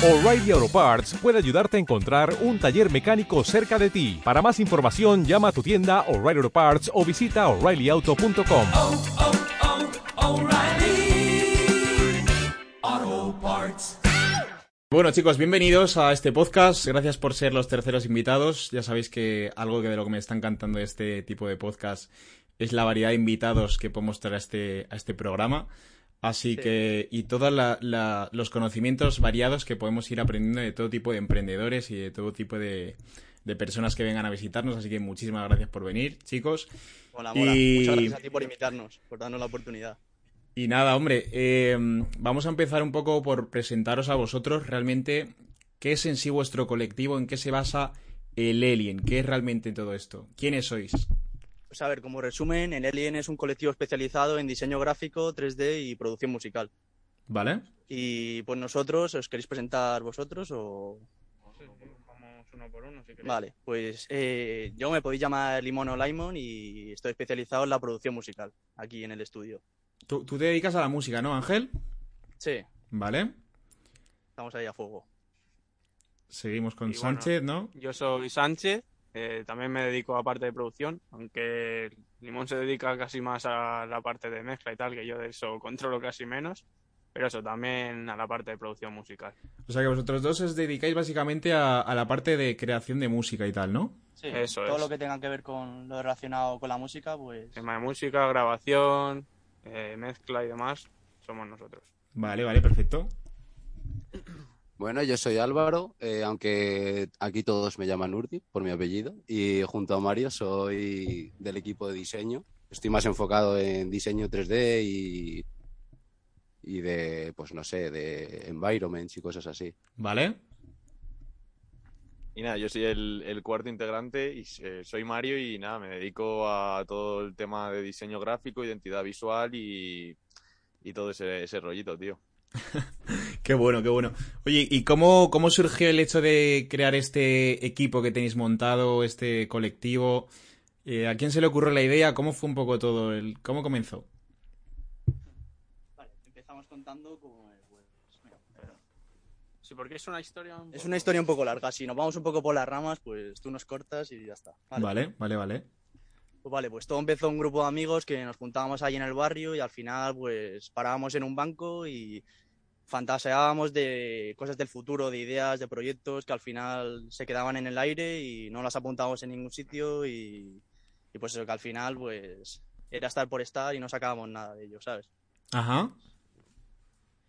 O'Reilly Auto Parts puede ayudarte a encontrar un taller mecánico cerca de ti. Para más información, llama a tu tienda O'Reilly Auto Parts o visita oreillyauto.com. oh, oh, O'Reilly Auto Parts. Bueno chicos, bienvenidos a este podcast. Gracias por ser los terceros invitados. Ya sabéis que algo que de lo que me está encantando de este tipo de podcast es la variedad de invitados que podemos traer a este, a este programa. Así que, y todos la- la- los conocimientos variados que podemos ir aprendiendo de todo tipo de emprendedores y de todo tipo de, de personas que vengan a visitarnos. Así que muchísimas gracias por venir, chicos. Hola. Y- Muchas gracias a ti por invitarnos, por darnos la oportunidad. Y nada, hombre, eh, vamos a empezar un poco por presentaros a vosotros realmente qué es en sí vuestro colectivo, en qué se basa el Alien, qué es realmente todo esto, quiénes sois. Pues a ver, como resumen, el Alien es un colectivo especializado en diseño gráfico, 3D y producción musical. ¿Vale? Y pues nosotros, ¿os queréis presentar vosotros o...? Vamos uno por uno, si queréis. Vale, pues eh, yo me podéis llamar Limón o Limon y estoy especializado en la producción musical, aquí en el estudio. Tú, tú te dedicas a la música, ¿no, Ángel? Sí, ¿Vale? estamos ahí a fuego. Seguimos con Y bueno, Sánchez, ¿no? Yo soy Sánchez, eh, también me dedico a parte de producción, aunque Limón se dedica casi más a la parte de mezcla y tal, que yo de eso controlo casi menos, pero eso también a la parte de producción musical. O sea que vosotros dos os dedicáis básicamente a, a la parte de creación de música y tal, ¿no? Sí, Eso todo es. lo que tenga que ver con lo relacionado con la música, pues... Tema de música, grabación, eh, mezcla y demás, somos nosotros. Vale, vale, perfecto. Bueno, yo soy Álvaro, eh, aunque aquí todos me llaman Urdi por mi apellido, y junto a Mario soy del equipo de diseño. Estoy más enfocado en diseño 3D y, y de, pues no sé, de environments y cosas así. ¿Vale? Y nada, yo soy el, el cuarto integrante y eh, soy Mario y nada, me dedico a todo el tema de diseño gráfico, identidad visual y, y todo ese, ese rollito, tío. Qué bueno, qué bueno. Oye, ¿y cómo, cómo surgió el hecho de crear este equipo que tenéis montado, este colectivo? Eh, ¿A quién se le ocurrió la idea? ¿Cómo fue un poco todo? El, ¿Cómo comenzó? Vale, empezamos contando con... pues, mira, Sí, porque es una historia... un Es una historia un poco larga. Si nos vamos un poco por las ramas, pues tú nos cortas y ya está. Vale, vale, vale. Pues vale, pues todo empezó un grupo de amigos que nos juntábamos ahí en el barrio y al final pues parábamos en un banco y fantaseábamos de cosas del futuro, de ideas, de proyectos que al final se quedaban en el aire y no las apuntábamos en ningún sitio y, y pues eso que al final pues era estar por estar y no sacábamos nada de ello, ¿sabes? Ajá.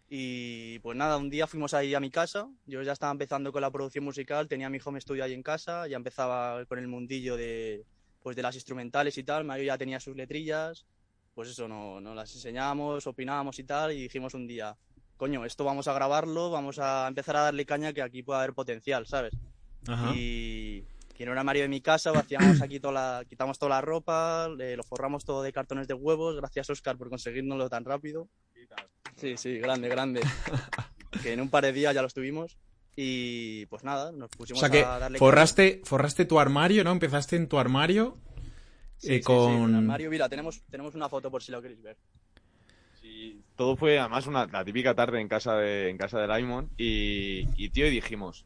Y pues nada, un día fuimos ahí a mi casa, yo ya estaba empezando con la producción musical, tenía mi home studio ahí en casa, ya empezaba con el mundillo de, pues de las instrumentales y tal, Mario ya tenía sus letrillas, pues eso, no, nos las enseñábamos, opinábamos y tal, y dijimos un día, coño, esto vamos a grabarlo, vamos a empezar a darle caña que aquí puede haber potencial, ¿sabes? Ajá. Y que no era Mario de mi casa, vaciamos aquí toda la, quitamos toda la ropa, le- lo forramos todo de cartones de huevos, gracias Oscar por conseguírnoslo tan rápido. Sí, sí, grande, grande. que en un par de días ya lo estuvimos. Y pues nada, nos O pusimos sea que a darle forraste, forraste tu armario, ¿no? Empezaste en tu armario Sí, eh, sí, sí, con... el armario, mira, tenemos, tenemos una foto por si lo queréis ver. Sí, todo fue además una, la típica tarde en casa de, en casa de Laimon y, y tío, y dijimos,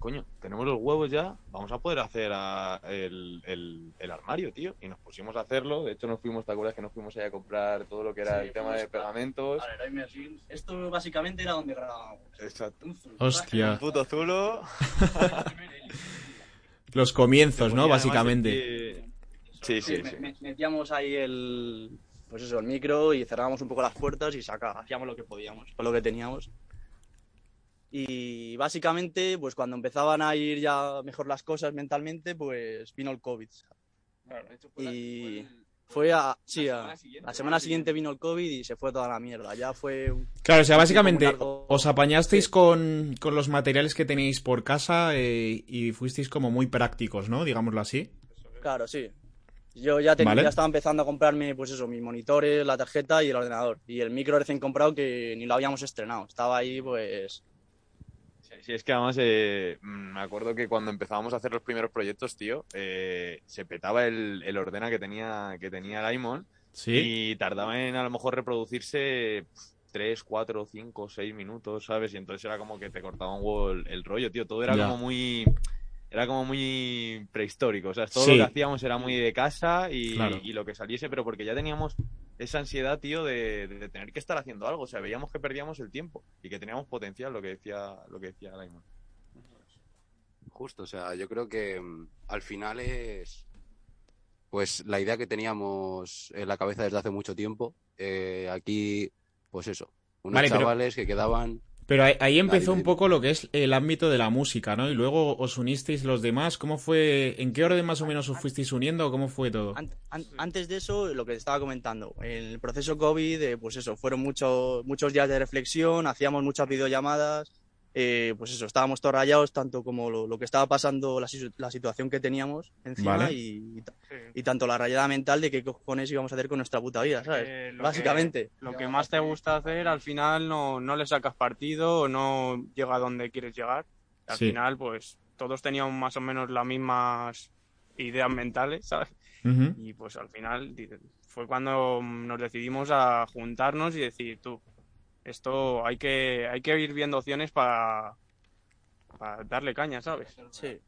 coño, tenemos los huevos ya, vamos a poder hacer a- el, el- el armario, tío. Y nos pusimos a hacerlo, de hecho nos fuimos, ¿te acuerdas que nos fuimos allá a comprar todo lo que era Sí, el tema de pegamentos? A ver, ahí me- Esto básicamente era donde grabábamos. Exacto. Hostia. Un puto zulo. Los comienzos, ¿no? Básicamente. Sí, sí, sí. me- metíamos ahí el, pues eso, el micro y cerrábamos un poco las puertas y saca, hacíamos lo que podíamos, con lo que teníamos. Y básicamente, pues cuando empezaban a ir ya mejor las cosas mentalmente, pues vino el COVID. Y fue a, sí, a- la semana siguiente vino el COVID y se fue toda la mierda. Ya fue un- Claro, o sea, básicamente largo. os apañasteis Sí. con, con los materiales que tenéis por casa eh, y fuisteis como muy prácticos, ¿no? Digámoslo así. Claro, sí. Yo ya, tenía, Vale. ya estaba empezando a comprarme, pues eso, mis monitores, la tarjeta y el ordenador. Y el micro recién comprado que ni lo habíamos estrenado. Estaba ahí, pues... Sí, es que además eh, mm, me acuerdo que cuando empezábamos a hacer los primeros proyectos, tío, eh, se petaba el, el ordena que tenía, que tenía Gaimon Sí. y tardaba en a lo mejor reproducirse 3, 4, 5, 6 minutos, ¿sabes? Y entonces era como que te cortaba un huevo el, el rollo, tío. Todo era Ya. como muy. Era como muy prehistórico. O sea, todo Sí. lo que hacíamos era muy de casa y, Claro. y lo que saliese, pero porque ya teníamos esa ansiedad, tío, de, de tener que estar haciendo algo. O sea, veíamos que perdíamos el tiempo y que teníamos potencial, lo que decía, lo que decía Laimon. Justo, o sea, yo creo que mm, al final es pues la idea que teníamos en la cabeza desde hace mucho tiempo. Eh, aquí, pues eso, unos Vale, pero- chavales que quedaban. Pero ahí, ahí empezó un poco lo que es el ámbito de la música, ¿no? Y luego os unisteis los demás. ¿Cómo fue? ¿En qué orden más o menos os fuisteis uniendo o cómo fue todo? An- an- antes de eso, lo que te estaba comentando, en el proceso COVID, eh, pues eso, fueron muchos muchos días de reflexión, hacíamos muchas videollamadas, eh, pues eso, estábamos todos rayados, tanto como lo, lo que estaba pasando, la, la situación que teníamos encima Vale. y, y Sí. y tanto la rayada mental de qué cojones íbamos a hacer con nuestra puta vida, ¿sabes? Eh, lo Básicamente. que- lo que más te gusta hacer, al final no, no le sacas partido o no llega a donde quieres llegar. Al Sí. final, pues todos teníamos más o menos las mismas ideas mentales, ¿sabes? Ujú. Y pues al final fue cuando nos decidimos a juntarnos y decir, tú, esto hay que, hay que ir viendo opciones para, para darle caña, ¿sabes? Sí.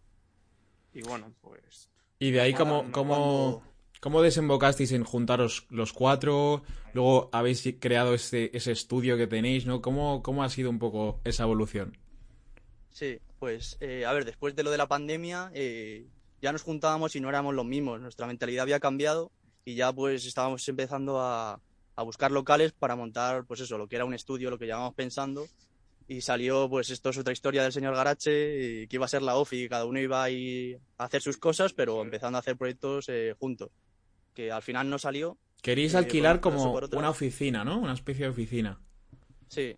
Y bueno, pues Y de ahí, ¿cómo, Cuando- cómo, cómo desembocasteis en juntaros los cuatro? Luego habéis creado ese, ese estudio que tenéis, ¿no? ¿Cómo, ¿Cómo ha sido un poco esa evolución? Sí, pues eh, a ver, después de lo de la pandemia eh, ya nos juntábamos y no éramos los mismos, nuestra mentalidad había cambiado y ya pues estábamos empezando a, a buscar locales para montar pues eso, lo que era un estudio, lo que llevábamos pensando. Y salió pues esto es otra historia del señor Garache, eh, que iba a ser la OFI, cada uno iba a ir a hacer sus cosas pero empezando a hacer proyectos eh, juntos, que al final no salió, Queréis Eh, alquilar como una oficina, ¿no? Una especie de oficina. sí,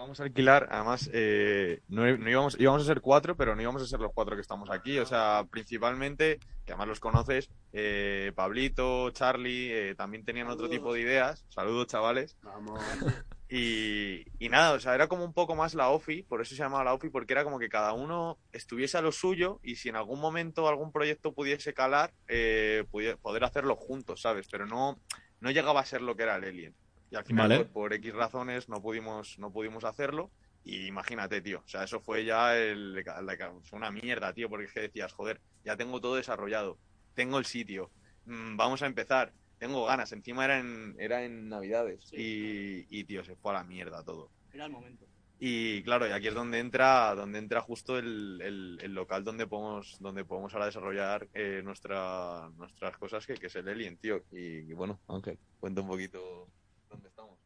Íbamos a alquilar, además, eh, no, no íbamos, íbamos a ser cuatro, pero no íbamos a ser los cuatro que estamos aquí. O sea, principalmente, que además los conoces, eh, Pablito, Charlie, eh, también tenían otro tipo de ideas. Saludos, chavales. Y, y nada, o sea, era como un poco más la OFI, por eso se llamaba la OFI, porque era como que cada uno estuviese a lo suyo y si en algún momento algún proyecto pudiese calar, eh, pudi- poder hacerlo juntos, ¿sabes? Pero no, no llegaba a ser lo que era el Alien. Y al final, Vale. pues, por X razones, no pudimos, no pudimos hacerlo. Y imagínate, tío, o sea, eso fue ya el, una mierda, tío, porque es que decías, joder, ya tengo todo desarrollado, tengo el sitio, mm, vamos a empezar, tengo ganas, encima era en, era en Navidades y, y, tío, se fue a la mierda todo. era el momento. Y claro, y aquí es donde entra, donde entra justo el, el- el local donde podemos, donde podemos ahora desarrollar eh, nuestra, nuestras cosas, que, que es el Alien, tío. Y, y bueno, Ángel, cuenta un poquito.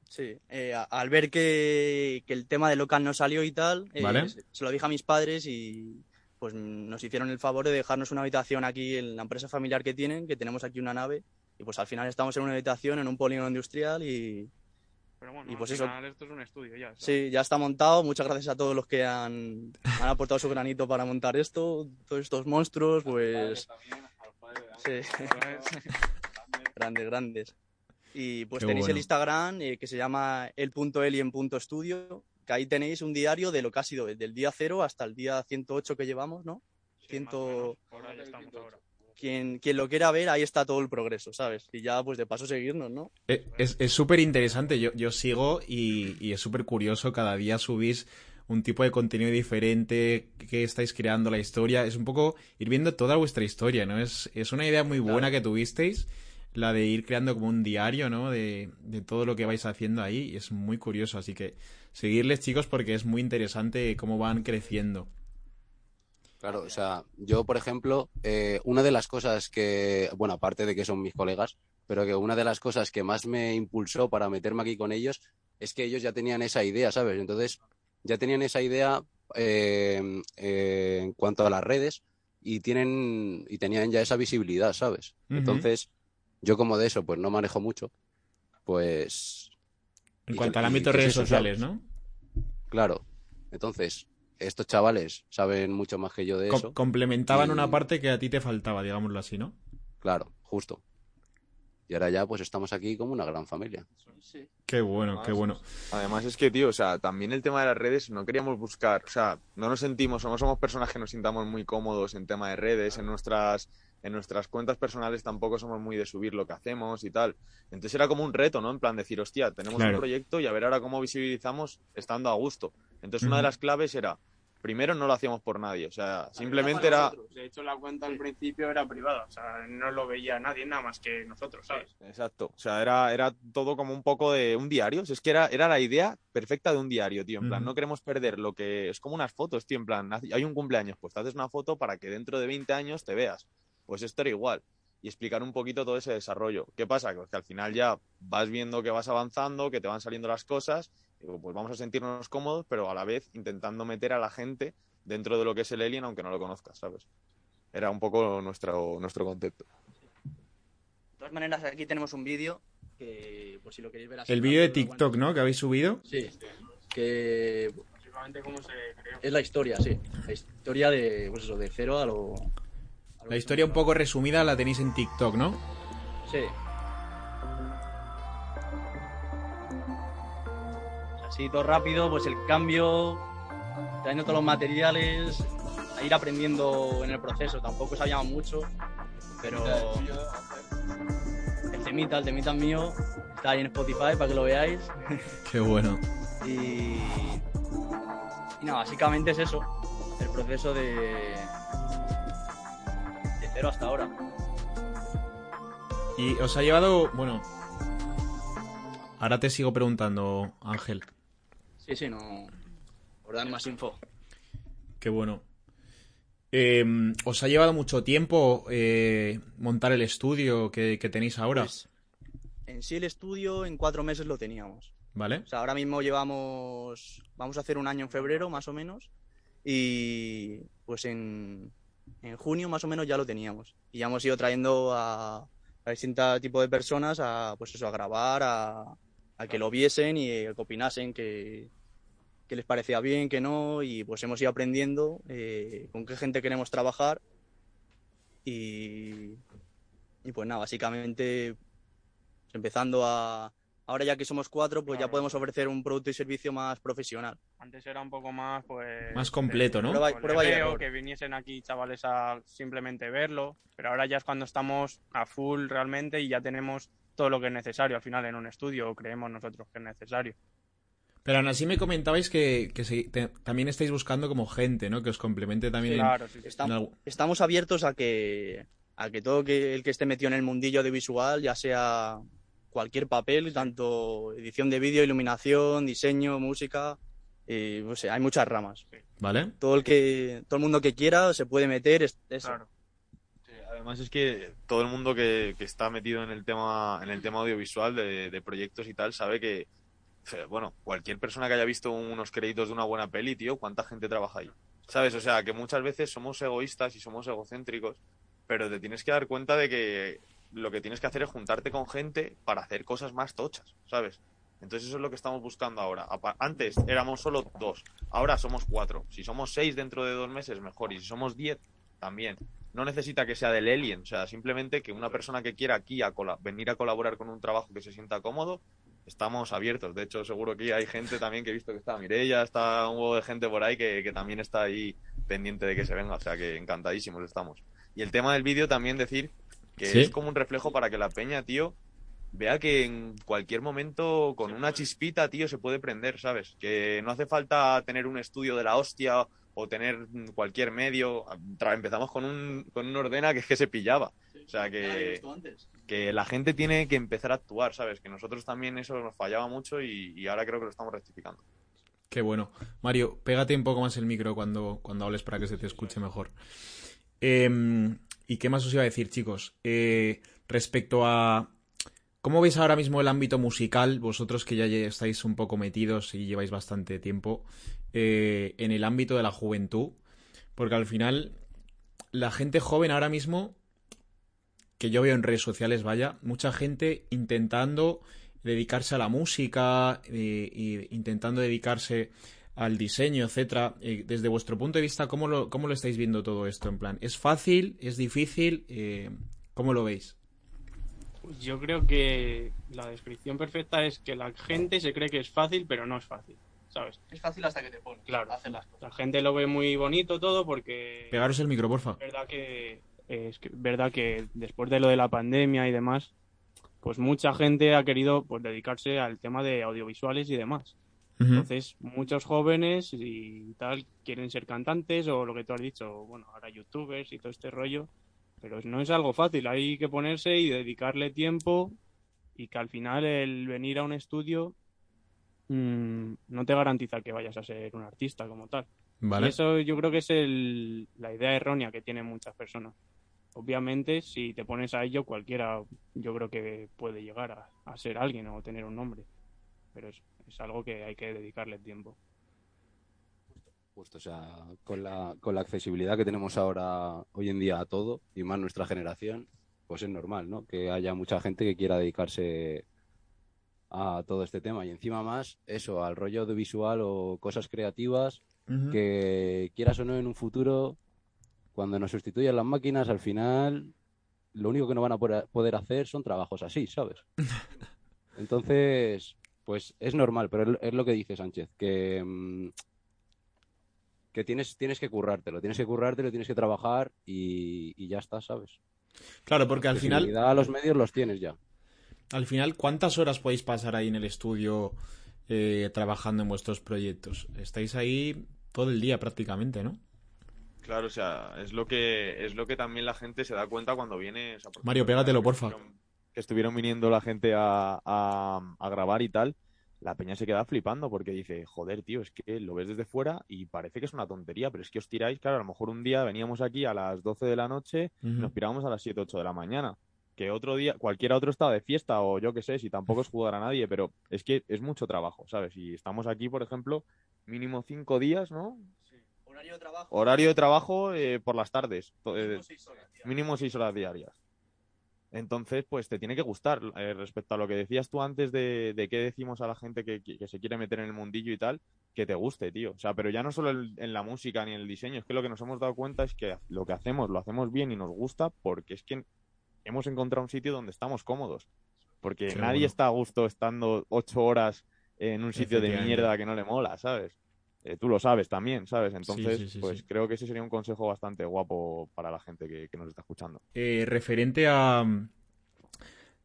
Sí, eh, a- al ver que, que el tema del local no salió y tal, eh, Vale. se, se lo dije a mis padres y pues nos hicieron el favor de dejarnos una habitación aquí en la empresa familiar que tienen, que tenemos aquí una nave, y pues al final estamos en una habitación en un polígono industrial y Pero bueno, Y pues al eso. final esto es un estudio ya. ¿sabes? sí, ya está montado. Muchas gracias a todos los que han, han aportado su granito para montar esto, todos estos monstruos, pues sí, grandes, grandes. Y pues Qué tenéis el. Instagram eh, que se llama el.elien.studio, que ahí tenéis un diario de lo que ha sido desde el día cero hasta el día 108 que llevamos, ¿no? Sí, más o ciento- menos, por ahí estamos ahora. Quien, quien lo quiera ver, ahí está todo el progreso, ¿sabes? Y ya, pues de paso seguirnos, ¿no? Eh, Es es súper interesante, yo, yo sigo y, y es súper curioso, cada día subís un tipo de contenido diferente, que estáis creando la historia, es un poco ir viendo toda vuestra historia, ¿no? Es, es una idea muy buena que tuvisteis, la de ir creando como un diario, ¿no? De, de todo lo que vais haciendo ahí, y es muy curioso, así que seguirles chicos porque es muy interesante cómo van creciendo. Claro, o sea, yo, por ejemplo, eh, una de las cosas que, bueno, aparte de que son mis colegas, pero que una de las cosas que más me impulsó para meterme aquí con ellos es que ellos ya tenían esa idea, ¿sabes? Entonces, ya tenían esa idea eh, eh, en cuanto a las redes y tienen y tenían ya esa visibilidad, ¿sabes? Entonces, yo como de eso, pues no manejo mucho, pues En cuanto al ámbito de redes sociales. ¿no? claro. Entonces, estos chavales saben mucho más que yo de eso. complementaban Y- una parte que a ti te faltaba, digámoslo así, ¿no? Claro, justo. Y ahora ya pues estamos aquí como una gran familia. Qué bueno, qué bueno. Además es que, tío, o sea, también el tema de las redes no queríamos buscar, o sea, no nos sentimos o no somos personas que nos sintamos muy cómodos en tema de redes, en nuestras en nuestras cuentas personales tampoco somos muy de subir lo que hacemos y tal. Entonces era como un reto, ¿no? En plan decir, hostia, tenemos Claro. un proyecto y a ver ahora cómo visibilizamos estando a gusto. Entonces una de las claves era, primero no lo hacíamos por nadie, o sea, simplemente era... De hecho, la cuenta al principio era privada, o sea, no lo veía nadie nada más que nosotros, ¿sabes? Exacto, o sea, era, era todo como un poco de un diario, Si es que era, era la idea perfecta de un diario, tío, en plan, no queremos perder lo que es como unas fotos, tío, en plan, hay un cumpleaños, pues te haces una foto para que dentro de 20 años te veas, pues esto era igual, y explicar un poquito todo ese desarrollo. ¿Qué pasa? Pues que al final ya vas viendo que vas avanzando, que te van saliendo las cosas, pues vamos a sentirnos cómodos, pero a la vez intentando meter a la gente dentro de lo que es el Alien, aunque no lo conozcas, ¿sabes? Era un poco nuestro, nuestro concepto. De todas maneras, aquí tenemos un vídeo que, por si lo queréis ver así. El vídeo de TikTok, ¿no? Que habéis subido. Sí, que Básicamente, cómo se creó. es la historia, sí. La historia de, pues eso, de cero a lo... La historia un poco resumida la tenéis en TikTok, ¿no? Sí. Así todo rápido, pues el cambio, trayendo todos los materiales, a ir aprendiendo en el proceso. Tampoco sabíamos mucho, pero el temita, el temita mío, está ahí en Spotify para que lo veáis. Qué bueno. Y, y nada, básicamente es eso, el proceso de, hasta ahora. Y os ha llevado, bueno, ahora te sigo preguntando, Ángel. Sí, sí, no. Por dar más info. Qué bueno. Eh, ¿Os ha llevado mucho tiempo eh, montar el estudio que, que tenéis ahora? Pues, en sí, el estudio en cuatro meses lo teníamos. ¿Vale? O sea, ahora mismo llevamos. Vamos a hacer un año en febrero, más o menos. Y pues en, en junio, más o menos, ya lo teníamos. Y ya hemos ido trayendo a, a distintos tipos de personas a, pues eso, a grabar, a, a que lo viesen y que opinasen que, que les parecía bien, que no. Y pues hemos ido aprendiendo eh, con qué gente queremos trabajar. Y, y pues nada, básicamente empezando a. Ahora ya que somos cuatro, pues ya podemos ofrecer un producto y servicio más profesional. Antes era un poco más, pues... Más completo, ¿no? Prueba y- prueba y error. que viniesen aquí chavales a simplemente verlo, pero ahora ya es cuando estamos a full realmente y ya tenemos todo lo que es necesario al final en un estudio, o creemos nosotros que es necesario. Pero aún así me comentabais que, que se- te- también estáis buscando como gente, ¿no? Que os complemente también. en- Claro, sí, sí. Está- en algo- estamos abiertos a que a que todo que, el que esté metido en el mundillo audiovisual, ya sea cualquier papel, tanto edición de vídeo, iluminación, diseño, música, y, no sé, hay muchas ramas. ¿Vale? Todo el que todo el mundo que quiera se puede meter, es, eso. Claro. Sí, además es que todo el mundo que, que está metido en el tema, en el tema audiovisual de, de proyectos y tal sabe que, bueno, cualquier persona que haya visto unos créditos de una buena peli, tío, ¿cuánta gente trabaja ahí? ¿Sabes? O sea, que muchas veces somos egoístas y somos egocéntricos, pero te tienes que dar cuenta de que lo que tienes que hacer es juntarte con gente para hacer cosas más tochas, ¿sabes? Entonces eso es lo que estamos buscando ahora. Antes éramos solo dos, ahora somos cuatro. Si somos seis dentro de dos meses, mejor. Y si somos diez, también. No necesita que sea del Alien, o sea, simplemente que una persona que quiera aquí a venir a colaborar con un trabajo que se sienta cómodo, estamos abiertos. De hecho, seguro que hay gente también que he visto que está Mireia, está un huevo de gente por ahí que, que también está ahí pendiente de que se venga, o sea, que encantadísimos estamos. Y el tema del vídeo también decir que Sí. es como un reflejo para que la peña, tío, vea que en cualquier momento con una chispita, tío, se puede prender, ¿sabes? Que no hace falta tener un estudio de la hostia o tener cualquier medio. Empezamos con un, con un ordena que es que se pillaba. O sea, que, que la gente tiene que empezar a actuar, ¿sabes? Que nosotros también eso nos fallaba mucho y, y ahora creo que lo estamos rectificando. Qué bueno. Mario, pégate un poco más el micro cuando, cuando hables para que se te escuche mejor. Eh, ¿Y qué más os iba a decir, chicos? Eh, respecto a... ¿Cómo veis ahora mismo el ámbito musical? Vosotros que ya estáis un poco metidos y lleváis bastante tiempo eh, en el ámbito de la juventud. Porque al final, la gente joven ahora mismo, que yo veo en redes sociales, vaya, mucha gente intentando dedicarse a la música, eh, y intentando dedicarse al diseño, etcétera. Eh, desde vuestro punto de vista, ¿cómo lo, ¿cómo lo estáis viendo todo esto? En plan, ¿es fácil? ¿Es difícil? Eh, ¿Cómo lo veis? Pues Yo creo que la descripción perfecta es que la gente se cree que es fácil, pero no es fácil, ¿sabes? Es fácil hasta que te pones. Claro. hacer las cosas. La gente lo ve muy bonito todo porque Pegaros el micro, porfa. es verdad que eh, es que- verdad que después de lo de la pandemia y demás, pues mucha gente ha querido pues dedicarse al tema de audiovisuales y demás. Entonces, muchos jóvenes y tal quieren ser cantantes o lo que tú has dicho, bueno, ahora youtubers y todo este rollo, pero no es algo fácil, hay que ponerse y dedicarle tiempo y que al final el venir a un estudio mm, no te garantiza que vayas a ser un artista como tal. Vale. Y eso yo creo que es el- la idea errónea que tienen muchas personas. Obviamente, si te pones a ello, cualquiera yo creo que puede llegar a, a ser alguien o tener un nombre. Pero es, es algo que hay que dedicarle tiempo. Justo, o sea, con la, con la accesibilidad que tenemos ahora, hoy en día, a todo, y más nuestra generación, pues es normal, ¿no? Que haya mucha gente que quiera dedicarse a todo este tema. Y encima más, eso, al rollo audiovisual o cosas creativas, que quieras o no en un futuro, cuando nos sustituyan las máquinas, al final, lo único que no van a poder poder hacer son trabajos así, ¿sabes? Entonces, pues es normal, pero es- lo que dice Sánchez, que, mm, que tienes, tienes que currártelo, tienes que currártelo, tienes que trabajar y, y ya está, ¿sabes? Claro, porque al final, a los medios los tienes ya. al final, ¿cuántas horas podéis pasar ahí en el estudio eh, trabajando en vuestros proyectos? Estáis ahí todo el día prácticamente, ¿no? Claro, o sea, es lo que es lo que también la gente se da cuenta cuando viene. o sea, Mario, pégatelo, porfa. estuvieron- Que estuvieron viniendo la gente a, a- a grabar y tal. La peña se queda flipando porque dice, joder, tío, es que lo ves desde fuera y parece que es una tontería, pero es que os tiráis, claro, a lo mejor un día veníamos aquí a las 12 de la noche y nos pirábamos a las 7, 8 de la mañana. Que otro día, cualquiera otro estaba de fiesta o yo qué sé, si tampoco es jugar a nadie, pero es que es mucho trabajo, ¿sabes? Y estamos aquí, por ejemplo, mínimo 5 días, ¿no? Horario de trabajo. Horario de trabajo eh, por las tardes. eh, mínimo seis horas, tío. mínimo seis horas diarias. Entonces, pues te tiene que gustar. eh, respecto a lo que decías tú antes de, de qué decimos a la gente que, que- que se quiere meter en el mundillo y tal, que te guste, tío. O sea, pero ya no solo en la música ni en el diseño, es que lo que nos hemos dado cuenta es que lo que hacemos lo hacemos bien y nos gusta porque es que hemos encontrado un sitio donde estamos cómodos. Porque Qué nadie bueno. está a gusto estando ocho horas en un sitio de mierda que no le mola, ¿sabes? Eh, tú lo sabes también, ¿sabes? Entonces, sí, sí, pues sí. creo que ese sería un consejo bastante guapo para la gente que, que nos está escuchando. Eh, referente a mm,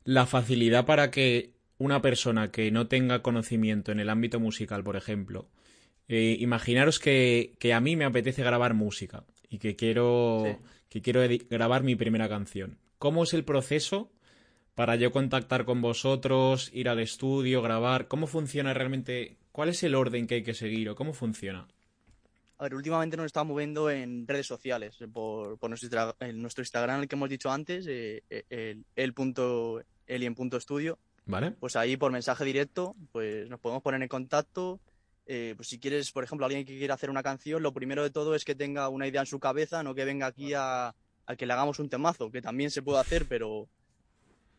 la facilidad para que una persona que no tenga conocimiento en el ámbito musical, por ejemplo, eh, imaginaros que, que a mí me apetece grabar música y que quiero, Sí. que quiero grabar mi primera canción. ¿Cómo es el proceso para yo contactar con vosotros, ir al estudio, grabar? ¿Cómo funciona realmente? ¿Cuál es el orden que hay que seguir o cómo funciona? A ver, últimamente nos estamos moviendo en redes sociales, por, por nuestro, en nuestro Instagram, el que hemos dicho antes, eh, eh, el, el punto estudio. ¿Vale? Pues ahí por mensaje directo, pues nos podemos poner en contacto. Eh, pues si quieres, por ejemplo, alguien que quiera hacer una canción, lo primero de todo es que tenga una idea en su cabeza, no que venga aquí a, a que le hagamos un temazo, que también se puede hacer, pero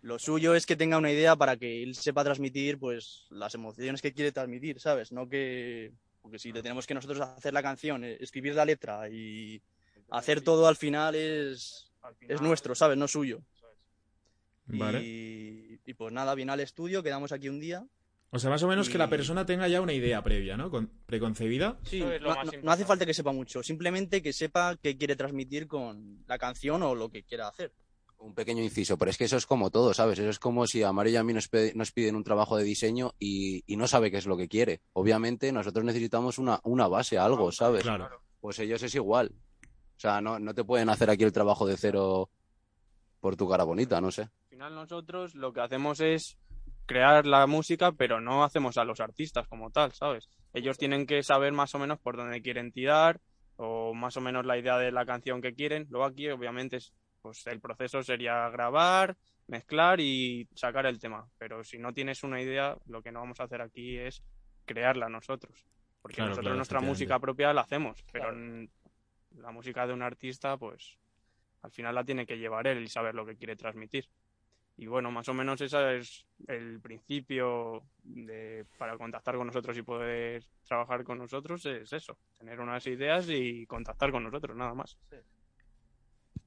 lo suyo es que tenga una idea para que él sepa transmitir pues las emociones que quiere transmitir, ¿sabes? No que porque si le tenemos que nosotros hacer la canción, eh, escribir la letra y hacer todo al final es es nuestro, ¿sabes? No suyo. Vale. Y, y pues nada, viene al estudio, quedamos aquí un día. O sea, más o menos que la persona tenga ya una idea previa, ¿no? Con- preconcebida. Sí, es no, no- no hace falta que sepa mucho, simplemente que sepa qué quiere transmitir con la canción o lo que quiera hacer. Un pequeño inciso, pero es que eso es como todo, ¿sabes? Eso es como si a Mario y a mí nos, piden un trabajo de diseño y, y no sabe qué es lo que quiere. Obviamente nosotros necesitamos una, una base, algo, ¿sabes? Claro. Pues ellos es igual. O sea, no, no te pueden hacer aquí el trabajo de cero por tu cara bonita, no sé. Al final nosotros lo que hacemos es crear la música, pero no hacemos a los artistas como tal, ¿sabes? Ellos tienen que saber más o menos por dónde quieren tirar o más o menos la idea de la canción que quieren. Luego aquí, obviamente, es- pues el proceso sería grabar, mezclar y sacar el tema. Pero si no tienes una idea, lo que no vamos a hacer aquí es crearla nosotros. Porque Claro, nosotros claro, nuestra música propia la hacemos, pero la música de un artista, pues al final la tiene que llevar él y saber lo que quiere transmitir. Y bueno, más o menos ese es el principio de, para contactar con nosotros y poder trabajar con nosotros, es eso, tener unas ideas y contactar con nosotros, nada más.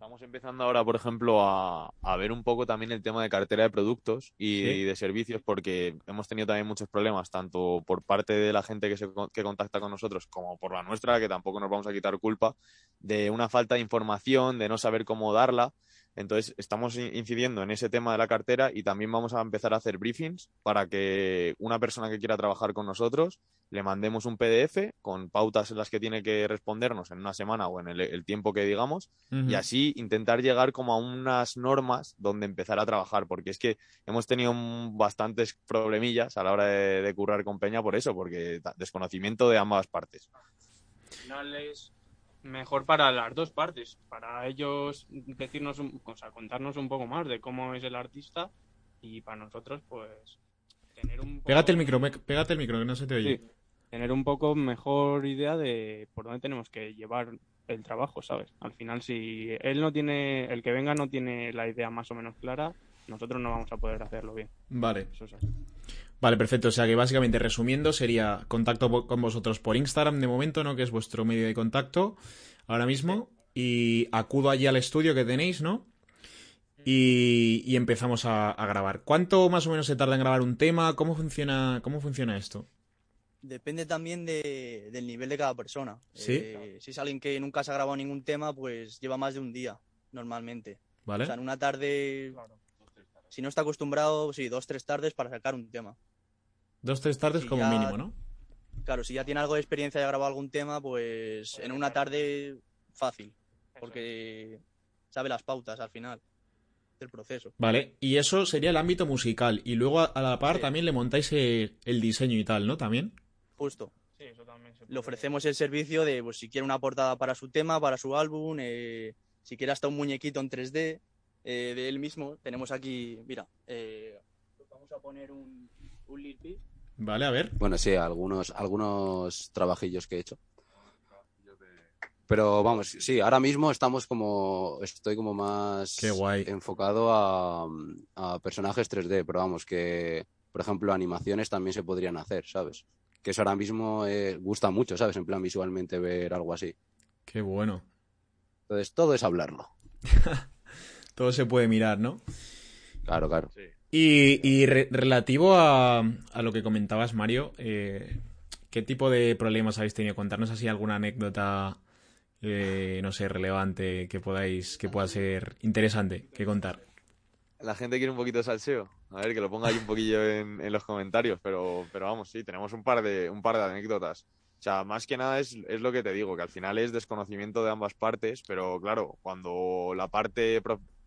Estamos empezando ahora, por ejemplo, a, a ver un poco también el tema de cartera de productos y, Sí. y de servicios, porque hemos tenido también muchos problemas, tanto por parte de la gente que, se, que contacta con nosotros como por la nuestra, que tampoco nos vamos a quitar culpa, de una falta de información, de no saber cómo darla. Entonces, estamos in- incidiendo en ese tema de la cartera y también vamos a empezar a hacer briefings para que una persona que quiera trabajar con nosotros le mandemos un PDF con pautas en las que tiene que respondernos en una semana o en el, el tiempo que digamos y así intentar llegar como a unas normas donde empezar a trabajar, porque es que hemos tenido bastantes problemillas a la hora de, de currar con Peña por eso, porque desconocimiento de ambas partes. Mejor para las dos partes, para ellos decirnos, un- o sea, contarnos un poco más de cómo es el artista y para nosotros, pues, tener un poco, Pégate el micro, me- pégate el micro, que no se te oye. Sí, tener un poco mejor idea de por dónde tenemos que llevar el trabajo, ¿sabes? Al final, si él no tiene, el que venga no tiene la idea más o menos clara, nosotros no vamos a poder hacerlo bien. Vale. Eso es así. Vale, perfecto. O sea que básicamente resumiendo sería contacto con vosotros por Instagram de momento, ¿no? Que es vuestro medio de contacto ahora mismo. Y acudo allí al estudio que tenéis, ¿no? Y, y empezamos a, a grabar. ¿Cuánto más o menos se tarda en grabar un tema? ¿Cómo funciona, cómo funciona esto? Depende también de- del nivel de cada persona. Sí. Eh, si es alguien que nunca se ha grabado ningún tema, pues lleva más de un día, normalmente. ¿Vale? O sea, en una tarde, si no está acostumbrado, sí, dos, tres tardes para sacar un tema. Dos, tres tardes si como ya- mínimo, ¿no? Claro, si ya tiene algo de experiencia y ha grabado algún tema, pues en una tarde fácil, porque sabe las pautas al final del proceso. Vale. Y eso sería el ámbito musical. Y luego a, la par Sí. también le montáis el, diseño y tal, ¿no? También. Justo. Sí, eso también se Le ofrecemos el servicio de, pues, si quiere una portada para su tema, para su álbum, eh, si quiere hasta un muñequito en 3D eh, de él mismo. Tenemos aquí, mira, eh, vamos a poner un, un Peep. Vale, a ver. Bueno, sí, algunos, algunos trabajillos que he hecho. Pero vamos, sí, ahora mismo estamos como, estoy como más Qué guay. enfocado a, a personajes 3D, pero vamos, que, por ejemplo, animaciones también se podrían hacer, ¿sabes? Que eso ahora mismo eh, gusta mucho, ¿sabes? En plan visualmente ver algo así. Qué bueno. Entonces, todo es hablarlo. Todo se puede mirar, ¿no? Claro, claro. Y, y re- relativo a, a lo que comentabas, Mario, eh, ¿qué tipo de problemas habéis tenido? Contarnos así alguna anécdota, eh, no sé, relevante que podáis, que pueda ser interesante que contar. La gente quiere un poquito de salseo. A ver, que lo ponga ahí un poquillo en, en los comentarios, pero, pero vamos, sí, tenemos un par de, un par de anécdotas. O sea, más que nada es, es lo que te digo, que al final es desconocimiento de ambas partes, pero claro, cuando la parte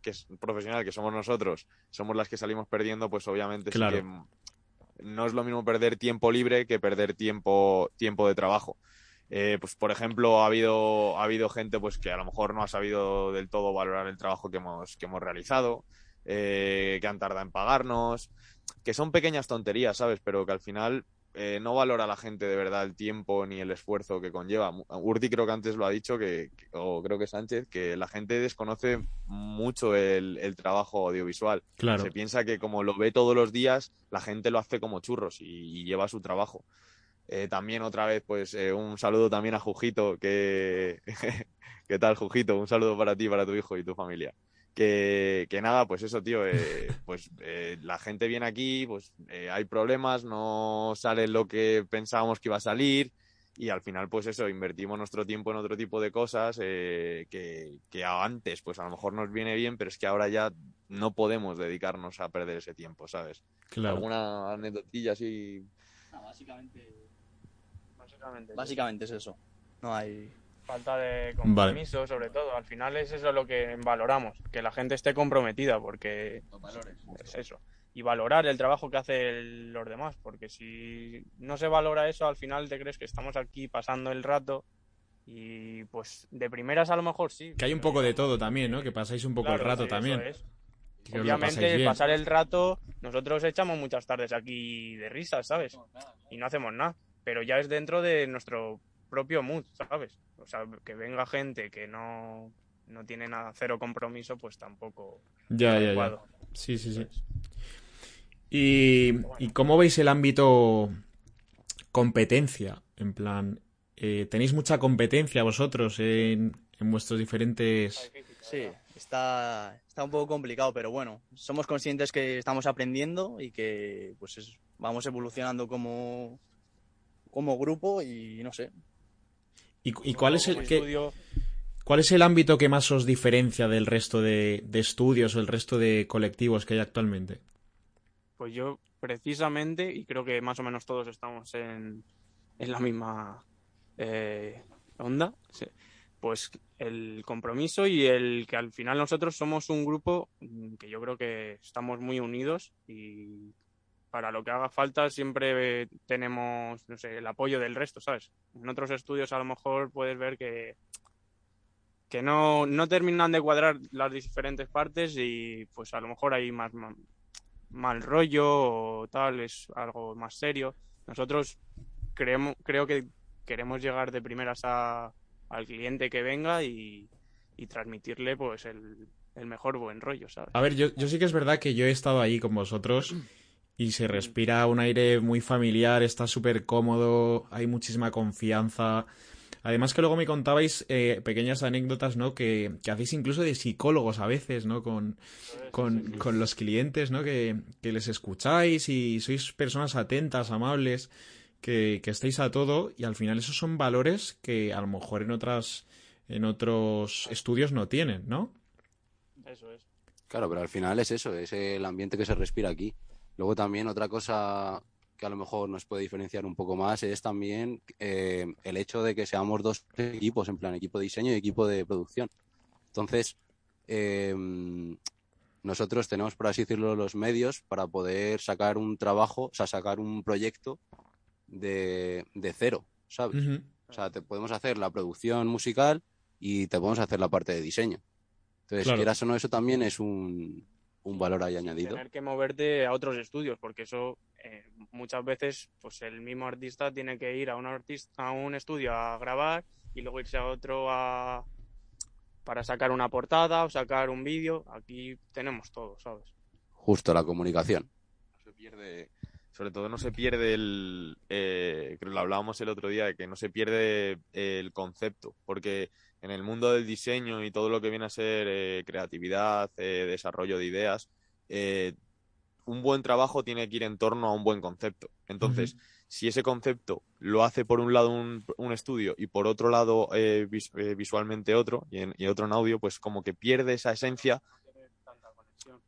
que es profesional, que somos nosotros, somos las que salimos perdiendo, pues obviamente sí que no es lo mismo perder tiempo libre que perder tiempo, tiempo de trabajo. Eh, pues por ejemplo, ha habido, ha habido gente pues que a lo mejor no ha sabido del todo valorar el trabajo que hemos, que hemos realizado, eh, que han tardado en pagarnos, que son pequeñas tonterías, ¿sabes? Pero que al final eh, no valora la gente de verdad el tiempo ni el esfuerzo que conlleva. Urdi creo que antes lo ha dicho, que, que- o creo que Sánchez, que la gente desconoce mucho el, el trabajo audiovisual. Claro. Se piensa que como lo ve todos los días, la gente lo hace como churros y, y lleva su trabajo. Eh, también otra vez, pues eh, un saludo también a Jujito, que... ¿Qué tal, Jujito? Un saludo para ti, para tu hijo y tu familia. Que, que nada, pues eso, tío, eh, pues eh, la gente viene aquí, pues eh, hay problemas, no sale lo que pensábamos que iba a salir y al final, pues eso, invertimos nuestro tiempo en otro tipo de cosas eh, que, que antes, pues a lo mejor nos viene bien, pero es que ahora ya no podemos dedicarnos a perder ese tiempo, ¿sabes? Claro. ¿Alguna anécdotilla así? básicamente, Básicamente. básicamente es eso. No hay... Falta de compromiso, sobre todo. Al final es eso lo que valoramos, que la gente esté comprometida, porque es eso. Y valorar el trabajo que hacen los demás, porque si no se valora eso, al final te crees que estamos aquí pasando el rato y pues de primeras a lo mejor sí. Que hay un poco de todo también, ¿no? Que pasáis un poco el rato sí, también. eso es. Que os lo pasáis Obviamente, pasar el rato, nosotros echamos muchas tardes aquí de risas, ¿sabes? Y no hacemos nada. Pero ya es dentro de nuestro propio mood, ¿sabes? O sea, que venga gente que no, no tiene nada, cero compromiso, pues tampoco Ya, es ya, ya. adecuado. Sí, sí, sí. ¿Y, ¿y cómo veis el ámbito competencia? En plan, eh, ¿tenéis mucha competencia vosotros en, en vuestros diferentes... Sí, está, está un poco complicado, pero bueno, somos conscientes que estamos aprendiendo y que pues es- vamos evolucionando como, como grupo y no sé. ¿Y, y cuál es el estudio, ¿Cuál es el ámbito que más os diferencia del resto de, de estudios o el resto de colectivos que hay actualmente? Pues yo precisamente, y creo que más o menos todos estamos en, en la misma eh, onda, pues el compromiso y el que al final nosotros somos un grupo mm, que yo creo que estamos muy unidos y para lo que haga falta siempre tenemos, no sé, el apoyo del resto, ¿sabes? En otros estudios a lo mejor puedes ver que que no, no terminan de cuadrar las diferentes partes y pues a lo mejor hay más, ma- mal rollo o tal, es algo más serio. Nosotros creemos, creo que queremos llegar de primeras a, al cliente que venga y, y transmitirle pues el, el mejor buen rollo, ¿sabes? A ver, yo, yo sí que es verdad que yo he estado ahí con vosotros y se respira un aire muy familiar, está súper cómodo, hay muchísima confianza. Además que luego me contabais eh, pequeñas anécdotas, ¿no? Que, que hacéis incluso de psicólogos a veces, ¿no? Con, con, con los clientes, ¿no? Que, que les escucháis y sois personas atentas, amables, que, que estáis a todo y al final esos son valores que a lo mejor en otras, en otros estudios no tienen, ¿no? Eso es. Claro, pero al final es eso, es el ambiente que se respira aquí. Luego también otra cosa que a lo mejor nos puede diferenciar un poco más es también eh, el hecho de que seamos dos equipos, en plan equipo de diseño y equipo de producción. Entonces, eh, nosotros tenemos, por así decirlo, los medios para poder sacar un trabajo, o sea, sacar un proyecto de, de cero, ¿sabes? O sea, te podemos hacer la producción musical y te podemos hacer la parte de diseño. Entonces, Claro. quieras o no, eso también es un, un valor ahí añadido. Tener que moverte a otros estudios, porque eso eh, muchas veces, pues el mismo artista tiene que ir a un artista, a un estudio a grabar y luego irse a otro a para sacar una portada o sacar un vídeo. Aquí tenemos todo, ¿sabes? Justo la comunicación. no se pierde, sobre todo no se pierde el, eh, creo que lo hablábamos el otro día, de que no se pierde el concepto, porque en el mundo del diseño y todo lo que viene a ser eh, creatividad, eh, desarrollo de ideas, eh, un buen trabajo tiene que ir en torno a un buen concepto. Entonces, si ese concepto lo hace por un lado un, un estudio y por otro lado eh, vis- eh, visualmente otro y, en- y otro en audio, pues como que pierde esa esencia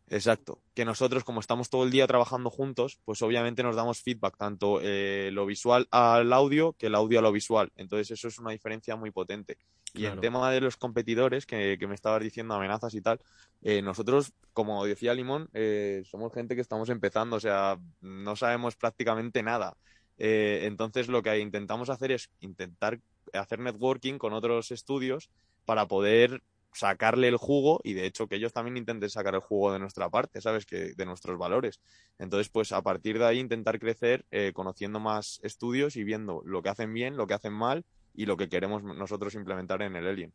Exacto. Que nosotros, como estamos todo el día trabajando juntos, pues obviamente nos damos feedback, tanto eh, lo visual al audio que el audio a lo visual. Entonces eso es una diferencia muy potente. Y Claro. en tema de los competidores, que, que me estabas diciendo amenazas y tal, eh, nosotros, como decía Limón, eh, somos gente que estamos empezando, o sea, no sabemos prácticamente nada. Eh, entonces lo que intentamos hacer es intentar hacer networking con otros estudios para poder sacarle el jugo y de hecho que ellos también intenten sacar el jugo de nuestra parte, ¿sabes? Que de nuestros valores. Entonces, pues a partir de ahí intentar crecer eh, conociendo más estudios y viendo lo que hacen bien, lo que hacen mal y lo que queremos nosotros implementar en el Alien.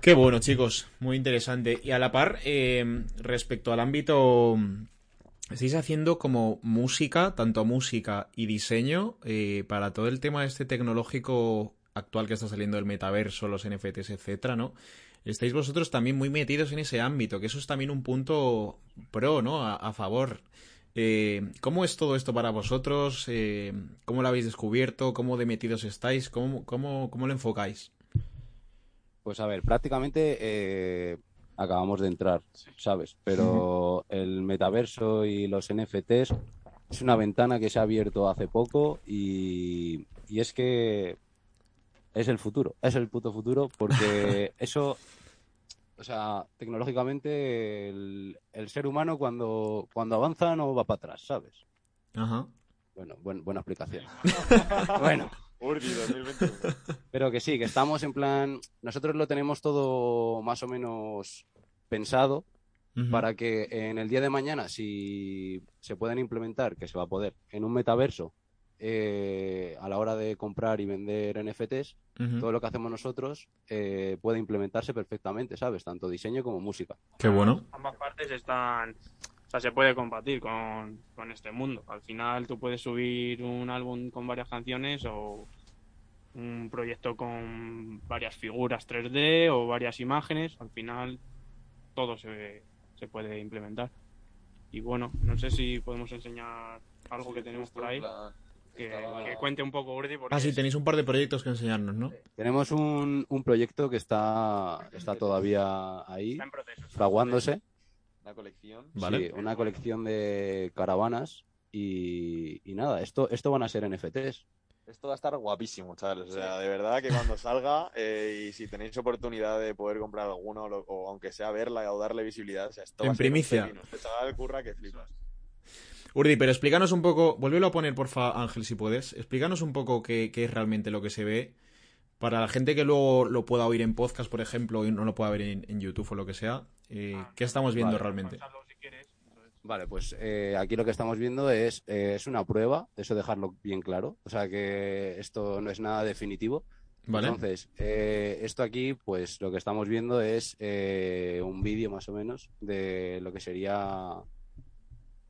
Qué bueno, chicos, muy interesante. Y a la par, eh, respecto al ámbito, estáis haciendo como música, tanto música y diseño, eh, para todo el tema este tecnológico actual que está saliendo del metaverso, los NFTs, etcétera, ¿no? Estáis vosotros también muy metidos en ese ámbito, que eso es también un punto pro, ¿no? A, a favor. Eh, ¿Cómo es todo esto para vosotros? Eh, ¿Cómo lo habéis descubierto? ¿Cómo de metidos estáis? ¿Cómo, cómo, cómo lo enfocáis? Pues a ver, prácticamente eh, acabamos de entrar, ¿sabes? Pero el metaverso y los NFTs es una ventana que se ha abierto hace poco y, y es que es el futuro, es el puto futuro porque eso, o sea, tecnológicamente el, el ser humano cuando, cuando avanza no va para atrás, ¿sabes? Ajá. Bueno, buen- buena explicación. bueno. Pero que sí, que estamos en plan, nosotros lo tenemos todo más o menos pensado para que en el día de mañana, si se pueden implementar, que se va a poder, en un metaverso, eh, a la hora de comprar y vender NFTs, Ujú. todo lo que hacemos nosotros eh, puede implementarse perfectamente, ¿sabes? Tanto diseño como música. Qué bueno. Ambas partes están. O sea, se puede compartir con, con este mundo. Al final tú puedes subir un álbum con varias canciones o un proyecto con varias figuras 3D o varias imágenes. Al final todo se, se puede implementar. Y bueno, no sé si podemos enseñar algo que tenemos por ahí. Que, que cuente un poco Urdi. Porque Ah, sí, tenéis un par de proyectos que enseñarnos, ¿no? Tenemos un, un proyecto que está, está todavía ahí, está en proceso. fraguándose. La colección. Vale. Sí, una colección de caravanas y, y nada, esto, esto van a ser NFTs. Esto va a estar guapísimo, chavales. O sea, de verdad que cuando salga eh, y si tenéis oportunidad de poder comprar alguno lo- o aunque sea verla o darle visibilidad, o sea, esto En va a ser un primicia. Este chaval curra que flipas. Urdi, pero explícanos un poco, vuélvelo a poner, porfa, Ángel, si puedes. Explícanos un poco qué, qué es realmente lo que se ve. Para la gente que luego lo pueda oír en podcast, por ejemplo, y no lo pueda ver en, en YouTube o lo que sea, eh, ¿qué estamos viendo Vale. realmente? Vale, pues eh, aquí lo que estamos viendo es, eh, es una prueba, eso dejarlo bien claro. O sea que esto no es nada definitivo. ¿Vale? Entonces, eh, esto aquí, pues lo que estamos viendo es eh, un vídeo más o menos de lo que sería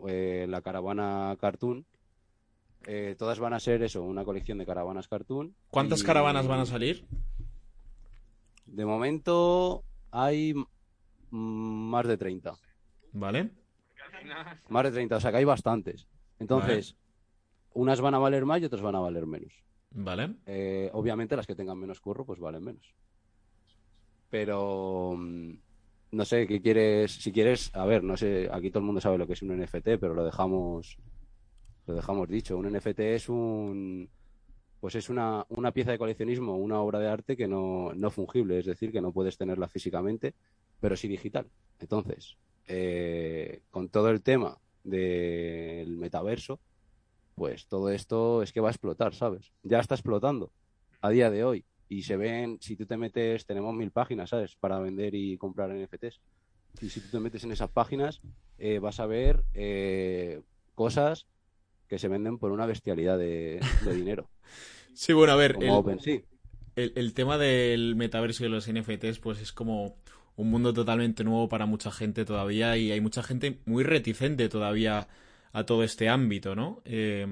eh, la caravana cartoon. Eh, todas van a ser eso, una colección de caravanas cartoon. ¿Cuántas y caravanas van a salir? De momento hay más de 30. ¿Vale? Más de 30, o sea que hay bastantes. Entonces, unas van a valer más y otras van a valer menos. ¿Vale? Eh, obviamente las que tengan menos curro, pues valen menos. Pero mm, no sé, ¿qué quieres? Si quieres, a ver, no sé, aquí todo el mundo sabe lo que es un NFT, pero lo dejamos, lo dejamos dicho. Un NFT es un, pues es una, una pieza de coleccionismo, una obra de arte que no, no fungible, es decir, que no puedes tenerla físicamente, pero sí digital. Entonces, eh, con todo el tema del metaverso, pues todo esto es que va a explotar, ¿sabes? Ya está explotando a día de hoy. Y se ven, si tú te metes, tenemos mil páginas, ¿sabes? Para vender y comprar NFTs. Y si tú te metes en esas páginas, eh, vas a ver eh, cosas que se venden por una bestialidad de, de dinero. Sí, bueno, a ver, Como el, OpenSea. el, el tema del metaverso y de los NFTs, pues es como un mundo totalmente nuevo para mucha gente todavía y hay mucha gente muy reticente todavía a todo este ámbito, ¿no? Eh,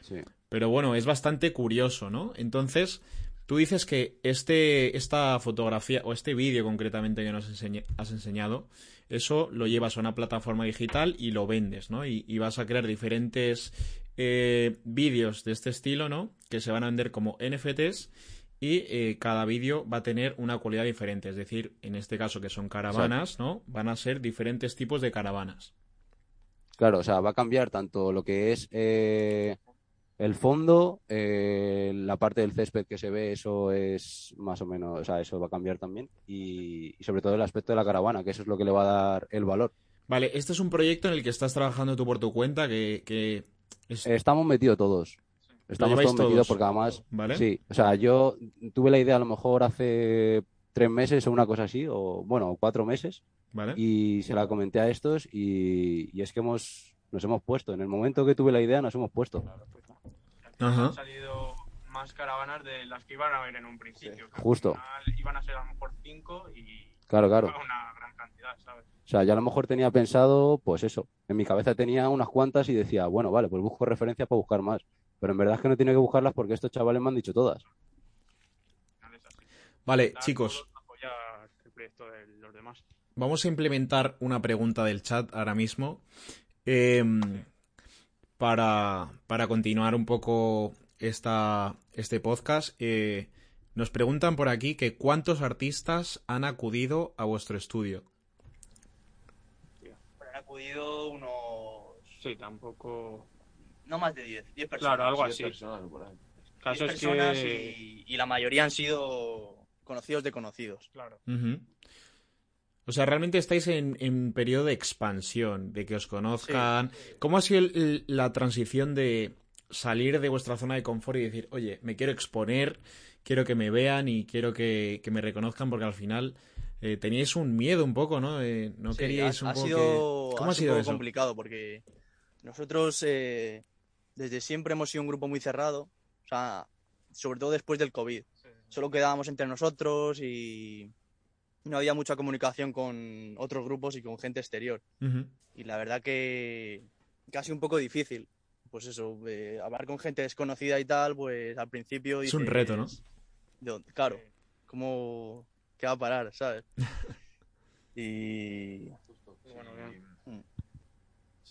Sí. Pero bueno, es bastante curioso, ¿no? Entonces, tú dices que este, esta fotografía, o este vídeo concretamente que nos enseñe- has enseñado, eso lo llevas a una plataforma digital y lo vendes, ¿no? Y, y vas a crear diferentes eh, vídeos de este estilo, ¿no? Que se van a vender como NFTs y eh, cada vídeo va a tener una cualidad diferente. Es decir, en este caso que son caravanas, ¿no? Van a ser diferentes tipos de caravanas. Claro, o sea, va a cambiar tanto lo que es eh, el fondo, eh, la parte del césped que se ve, eso es más o menos, o sea, eso va a cambiar también. Y, y sobre todo el aspecto de la caravana, que eso es lo que le va a dar el valor. Vale, este es un proyecto en el que estás trabajando tú por tu cuenta, que, que es- Estamos metidos todos. Estamos todos metidos todos? porque además, ¿Vale? sí, o sea, yo tuve la idea a lo mejor hace tres meses o una cosa así, o bueno, cuatro meses, ¿Vale? y se la comenté a estos y, y es que hemos, nos hemos puesto. En el momento que tuve la idea, nos hemos puesto. Ajá. Han salido más caravanas de las que iban a ver en un principio. que al justo. final Iban a ser a lo mejor cinco y Claro, claro. fue una gran cantidad, ¿sabes? O sea, yo a lo mejor tenía pensado, pues eso, en mi cabeza tenía unas cuantas y decía, bueno, vale, pues busco referencias para buscar más. Pero en verdad es que no tiene que buscarlas porque estos chavales me han dicho todas. Vale, Dar chicos, el de los demás. vamos a implementar una pregunta del chat ahora mismo. em, para, para continuar un poco esta, este podcast. eh, nos preguntan por aquí que cuántos artistas han acudido a vuestro estudio. Han acudido unos. Sí, tampoco. No más de 10. 10 personas. Claro, algo 10 así. personas por ahí. El caso es personas que. y, y la mayoría han sido conocidos de conocidos. Claro. Ujú. O sea, realmente estáis en, en periodo de expansión, de que os conozcan. ¿Cómo ha sido el- la transición de salir de vuestra zona de confort y decir, oye, me quiero exponer, quiero que me vean y quiero que, que me reconozcan? Porque al final eh, teníais un miedo un poco, ¿no? Eh, no Sí, queríais ha, un poco sido, que... ¿Cómo ha sido sido un poco eso? complicado porque nosotros eh, desde siempre hemos sido un grupo muy cerrado, o sea, sobre todo después del COVID. Solo quedábamos entre nosotros y no había mucha comunicación con otros grupos y con gente exterior. Y la verdad que casi un poco difícil. Pues eso, eh, hablar con gente desconocida y tal, pues al principio Es un dices, reto, ¿no? Claro, ¿cómo qué va a parar, sabes? y Bueno, bien. Mm.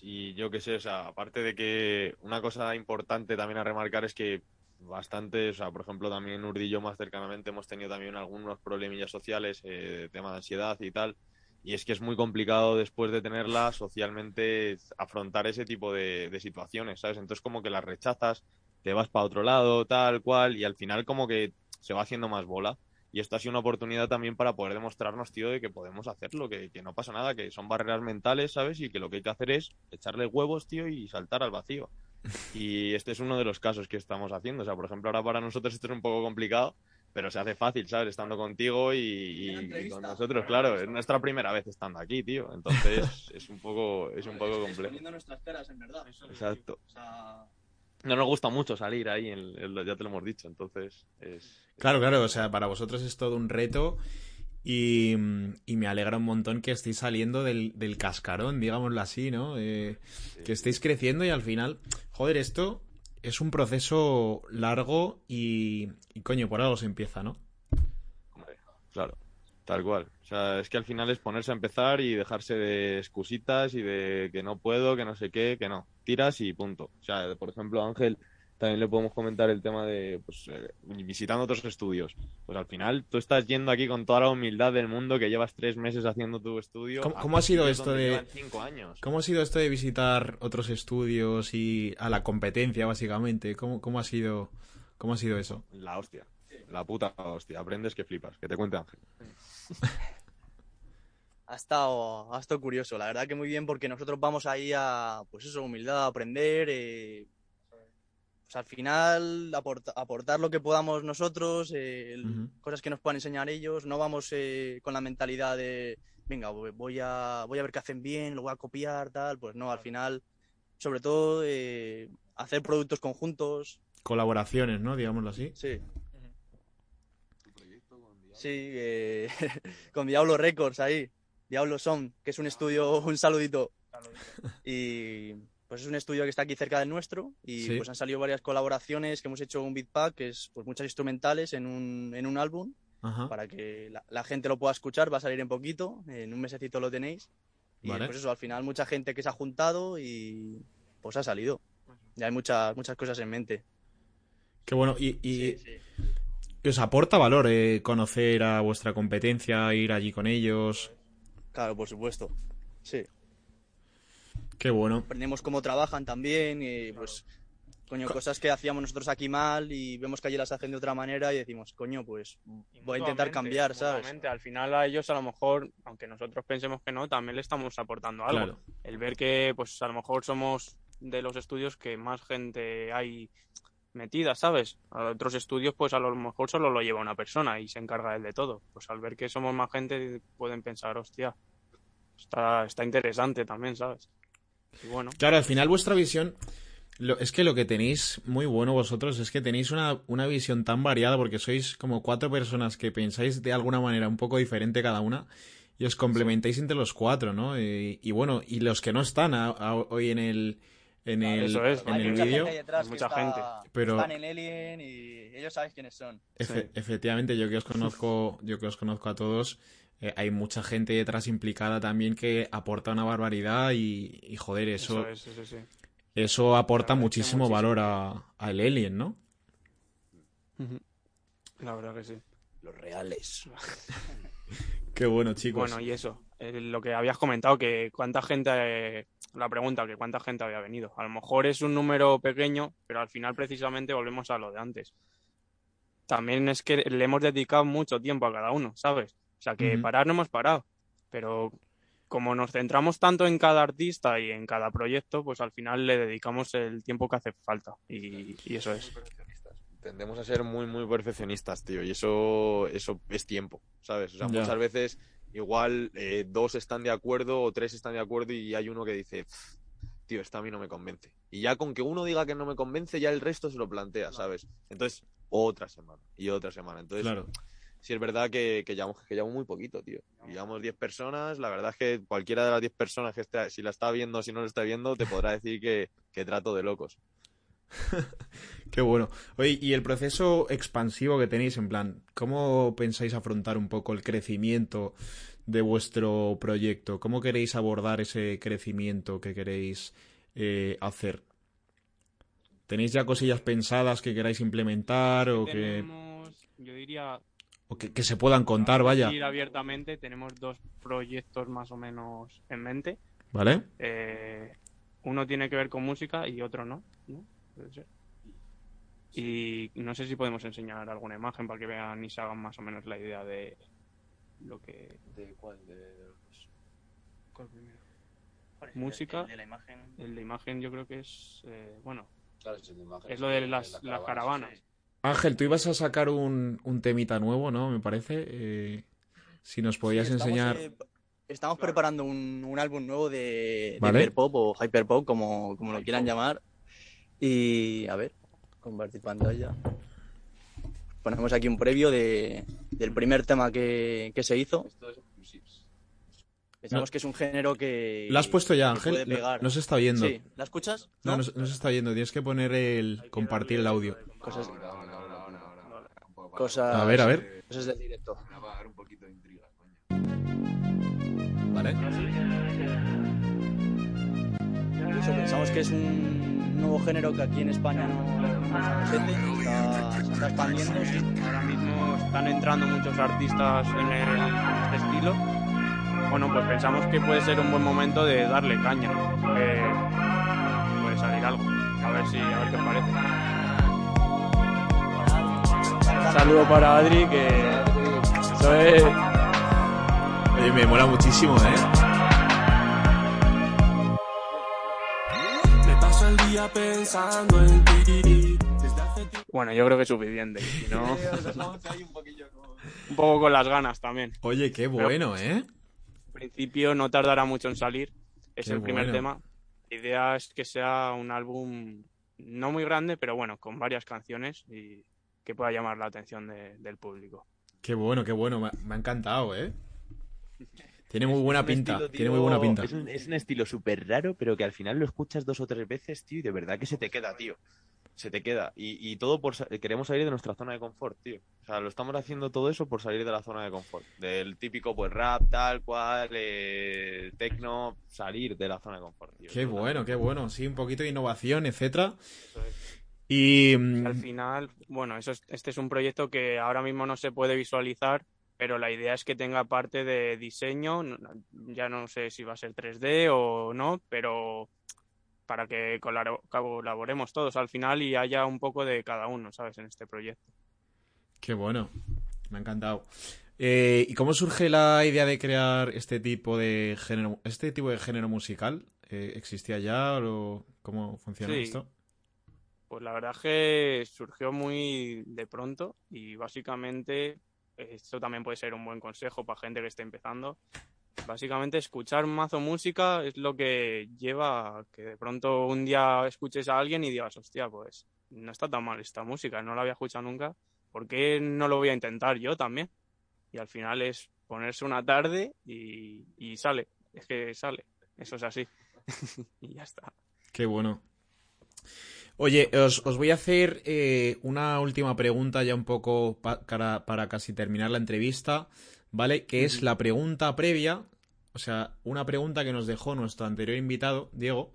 Y yo qué sé, o sea, aparte de que una cosa importante también a remarcar es que bastante, o sea, por ejemplo, también Urdi y yo más cercanamente hemos tenido también algunos problemillas sociales, eh, tema de ansiedad y tal. Y es que es muy complicado después de tenerla socialmente afrontar ese tipo de, de situaciones, ¿sabes? Entonces como que las rechazas, te vas para otro lado, tal cual, y al final como que se va haciendo más bola. Y esto ha sido una oportunidad también para poder demostrarnos, tío, de que podemos hacerlo, que, que no pasa nada, que son barreras mentales, ¿sabes? Y que lo que hay que hacer es echarle huevos, tío, y saltar al vacío. Y este es uno de los casos que estamos haciendo. O sea, por ejemplo, ahora para nosotros esto es un poco complicado, pero se hace fácil, ¿sabes? Estando contigo y, y- y con nosotros, claro. Es nuestra primera vez estando aquí, tío. Entonces es un poco, es un poco complejo. Nuestras caras, en verdad. Exacto. O sea, No nos gusta mucho salir ahí, en el- ya te lo hemos dicho. Entonces es... Claro, claro, o sea, para vosotros es todo un reto y, y me alegra un montón que estéis saliendo del, del cascarón, digámoslo así, ¿no? Eh, que estéis creciendo y al final, joder, esto es un proceso largo y, y coño, por algo se empieza, ¿no? Hombre, claro, tal cual. O sea, es que al final es ponerse a empezar y dejarse de excusitas y de que no puedo, que no sé qué, que no. Tiras y punto. O sea, por ejemplo, Ángel también le podemos comentar el tema de pues, eh, visitando otros estudios. Pues al final tú estás yendo aquí con toda la humildad del mundo que llevas tres meses haciendo tu estudio. ¿Cómo- cómo ha sido esto de- cinco años. ¿Cómo ha sido esto de visitar otros estudios y a la competencia, básicamente? ¿Cómo, cómo ha sido, cómo ha sido eso? La hostia. La puta hostia. Aprendes que flipas. Que te cuente Ángel. Ha estado, ha estado curioso, la verdad que muy bien porque nosotros vamos ahí a, pues eso, humildad, a aprender, eh, pues al final aporta- aportar lo que podamos nosotros, eh, cosas que nos puedan enseñar ellos, no vamos eh, con la mentalidad de, venga, voy- voy a, voy a ver qué hacen bien, lo voy a copiar, tal, pues no, al final, sobre todo, eh, hacer productos conjuntos, Colaboraciones, ¿no? Digámoslo así. sí. Sí, eh, con Diablo Records ahí, Diablo Sound, que es un estudio, un saludito. Y pues es un estudio que está aquí cerca del nuestro y Sí. pues han salido varias colaboraciones que hemos hecho un beatpack, que es pues muchas instrumentales en un, en un álbum Ajá. para que la, la gente lo pueda escuchar, va a salir en poquito, en un mesecito lo tenéis. Y Vale. pues eso, al final mucha gente que se ha juntado y pues ha salido. Ya hay muchas, muchas cosas en mente. Qué bueno. Y, y- Sí, sí. Os aporta valor eh, conocer a vuestra competencia, ir allí con ellos. Claro, por supuesto. Sí. Qué bueno. aprendemos cómo trabajan también y pues coño cosas que hacíamos nosotros aquí mal y vemos que allí las hacen de otra manera y decimos coño pues voy a intentar cambiar sabes. Al final a ellos a lo mejor, aunque nosotros pensemos que no, también le estamos aportando algo. Claro. El ver que pues a lo mejor somos de los estudios que más gente hay metida, ¿sabes? A otros estudios pues a lo mejor solo lo lleva una persona y se encarga él de todo. Pues al ver que somos más gente pueden pensar, hostia, está, está interesante también, ¿sabes? Y bueno, Claro, al final vuestra visión. lo- es que lo que tenéis muy bueno vosotros es que tenéis una, una visión tan variada porque sois como cuatro personas que pensáis de alguna manera un poco diferente cada una y os complementáis entre los cuatro, ¿no? Y, bueno, y los que no están hoy en el, en el, Eso es, en hay el mucha vídeo. gente ahí detrás Hay que mucha está- gente. Pero- están en Alien y ellos saben quiénes son Efe- Efectivamente, yo que os conozco, yo que os conozco a todos, eh, hay mucha gente detrás implicada también que aporta una barbaridad y, y, joder, eso, eso es, eso sí. eso aporta muchísimo. valor a, al Alien, ¿no? La verdad que sí. Los reales. Qué bueno, chicos. Bueno, y eso, eh, lo que habías comentado, que cuánta gente, eh, la pregunta, que cuánta gente había venido. A lo mejor es un número pequeño, pero al final precisamente volvemos a lo de antes. También es que le hemos dedicado mucho tiempo a cada uno, ¿sabes? O sea, que parar no hemos parado, pero como nos centramos tanto en cada artista y en cada proyecto, pues al final le dedicamos el tiempo que hace falta. Y, y eso es. Tendemos a ser muy, muy perfeccionistas, tío, y eso, eso es tiempo, ¿sabes? O sea, muchas veces igual eh, dos están de acuerdo o tres están de acuerdo y hay uno que dice, "Pff, tío, esto a mí no me convence. Y ya con que uno diga que no me convence, ya el resto se lo plantea, ¿sabes? Entonces, otra semana y otra semana. Entonces, Claro. sí es verdad que, que, llevamos, que llevamos muy poquito, tío. Y Llevamos 10 personas, la verdad es que cualquiera de las 10 personas que esté, si la está viendo o si no la está viendo, te podrá decir que, que trato de locos. Qué bueno. Oye, y el proceso expansivo que tenéis, en plan, ¿cómo pensáis afrontar un poco el crecimiento de vuestro proyecto? ¿Cómo queréis abordar ese crecimiento que queréis eh, hacer? ¿Tenéis ya cosillas pensadas que queráis implementar o que, Tenemos, yo diría, o que, que se puedan contar, vaya? ir abiertamente, tenemos dos proyectos más o menos en mente. ¿Vale? Eh, uno tiene que ver con música y otro no, ¿no? Y no sé si podemos enseñar alguna imagen para que vean y se hagan más o menos la idea de lo que... ¿De cuál? De... Música. El de la imagen. El de imagen yo creo que es, eh, bueno, Claro, es, de imagen, es lo de las, las caravanas. Ángel, tú ibas a sacar un, un temita nuevo, ¿no? Me parece. Eh, si nos podías Sí, estamos, enseñar. eh, estamos preparando un, un álbum nuevo de, de Vale. hyperpop o hyperpop, como, como lo quieran llamar. Y a ver, compartir pantalla. Ponemos aquí un previo de, del primer tema que, que se hizo. Esto es exclusives. Pensamos No. que es un género que. ¿Lo has puesto ya, Ángel? No se está oyendo. Sí, ¿la escuchas? No, no, se- no se está oyendo. Tienes que poner el. compartir el audio. Cosas, cosas, A ver, a ver. cosas del directo. ¿Vale? Eso, pensamos que es un nuevo género que aquí en España no, no se gente, está, se está expandiendo. sí. Ahora mismo están entrando muchos artistas en, el- en este estilo. Bueno, pues pensamos que puede ser un buen momento de darle caña. que puede salir algo. A ver si, a ver qué os parece. Un saludo para Adri, que eso es... Oye, me mola muchísimo, ¿eh? Día pensando en ti. Bueno, yo creo que es suficiente. Si no, un poco con las ganas también. Oye, qué bueno, ¿eh? En principio no tardará mucho en salir. Es Qué el primer bueno. tema. La idea es que sea un álbum no muy grande, pero bueno, con varias canciones y que pueda llamar la atención de- del público. Qué bueno, qué bueno. Me, ha- me ha encantado, ¿eh? Tiene muy buena pinta. estilo, Tiene muy buena pinta. Es un, es un estilo súper raro, pero que al final lo escuchas dos o tres veces, tío, y de verdad que se te queda, tío. Se te queda. Y, y todo por... Queremos salir de nuestra zona de confort, tío. O sea, lo estamos haciendo todo eso por salir de la zona de confort. Del típico, pues, rap, tal cual, eh, tecno, salir de la zona de confort, tío. Qué bueno, qué bueno. Sí, un poquito de innovación, etcétera. Eso es. Y. Y mm, al final, bueno, eso es- este es un proyecto que ahora mismo no se puede visualizar, pero la idea es que tenga parte de diseño. Ya no sé si va a ser 3D o no, pero para que colaboremos todos al final y haya un poco de cada uno, ¿sabes? En este proyecto. Qué bueno. Me ha encantado. Eh, ¿Y cómo surge la idea de crear este tipo de género, este tipo de género musical? Eh, ¿Existía ya o cómo funciona Sí. esto? Pues la verdad es que surgió muy de pronto y básicamente esto también puede ser un buen consejo para gente que esté empezando. Básicamente escuchar mazo música es lo que lleva a que de pronto un día escuches a alguien y digas, hostia, pues no está tan mal esta música, no la había escuchado nunca, ¿por qué no lo voy a intentar yo también? Y al final es ponerse una tarde y, y sale, es que sale, eso es así. y ya está. Qué bueno. Oye, os, os voy a hacer eh, una última pregunta ya un poco pa- para, para casi terminar la entrevista, ¿vale? Que es la pregunta previa, o sea, una pregunta que nos dejó nuestro anterior invitado, Diego,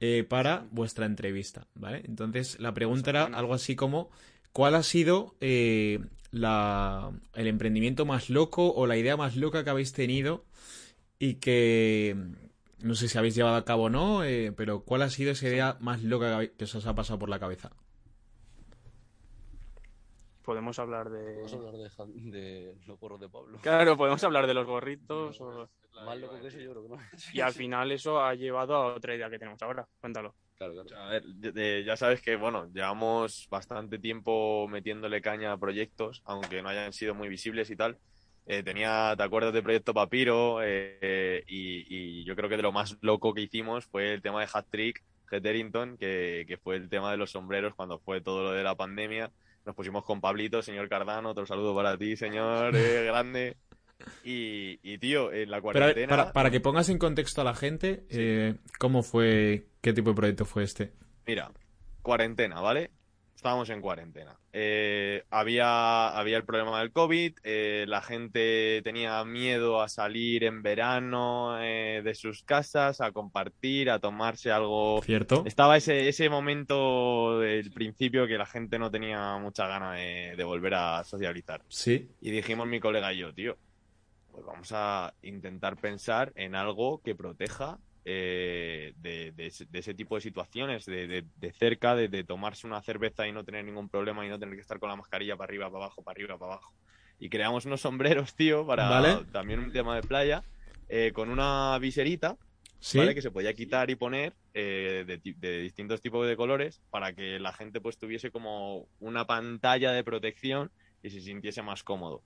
eh, para vuestra entrevista, ¿vale? Entonces, la pregunta era algo así como, ¿cuál ha sido eh, la, el emprendimiento más loco o la idea más loca que habéis tenido y que no sé si habéis llevado a cabo o no, eh, pero ¿cuál ha sido esa idea más loca que habéis- que os ha pasado por la cabeza? Podemos hablar de... A hablar de, los gorros de Pablo. Claro, podemos hablar de los gorritos o- Más loco que eso yo creo que no. y al final eso ha llevado a otra idea que tenemos ahora. Cuéntalo. Claro, claro. A ver, ya sabes que, bueno, llevamos bastante tiempo metiéndole caña a proyectos, aunque no hayan sido muy visibles y tal. Eh, tenía, ¿te acuerdas del proyecto Papiro? Eh, eh, y, y yo creo que de lo más loco que hicimos fue el tema de Hat Trick, Hetherington, que, que fue el tema de los sombreros cuando fue todo lo de la pandemia. Nos pusimos con Pablito, señor Cardano, otro saludo para ti, señor, eh, grande. Y, y, tío, en la Pero ver, cuarentena... para, para que pongas en contexto a la gente, eh, ¿cómo fue, qué tipo de proyecto fue este? Mira, cuarentena, ¿vale? Estábamos en cuarentena. Eh, había, había el problema del COVID, eh, la gente tenía miedo a salir en verano eh, de sus casas, a compartir, a tomarse algo. ¿Cierto? Estaba ese, ese momento del principio que la gente no tenía mucha gana de, de volver a socializar. Sí. Y dijimos mi colega y yo, tío, pues vamos a intentar pensar en algo que proteja eh, de, de ese, de ese tipo de situaciones, de, de- de cerca, de, tomarse una cerveza y no tener ningún problema y no tener que estar con la mascarilla para arriba, para abajo, para arriba, para abajo. Y creamos unos sombreros, tío, para Vale. también un tema de playa, eh, con una viserita, Sí. ¿vale? Que se podía quitar y poner eh, de distintos tipos de colores para que la gente pues tuviese como una pantalla de protección y se sintiese más cómodo.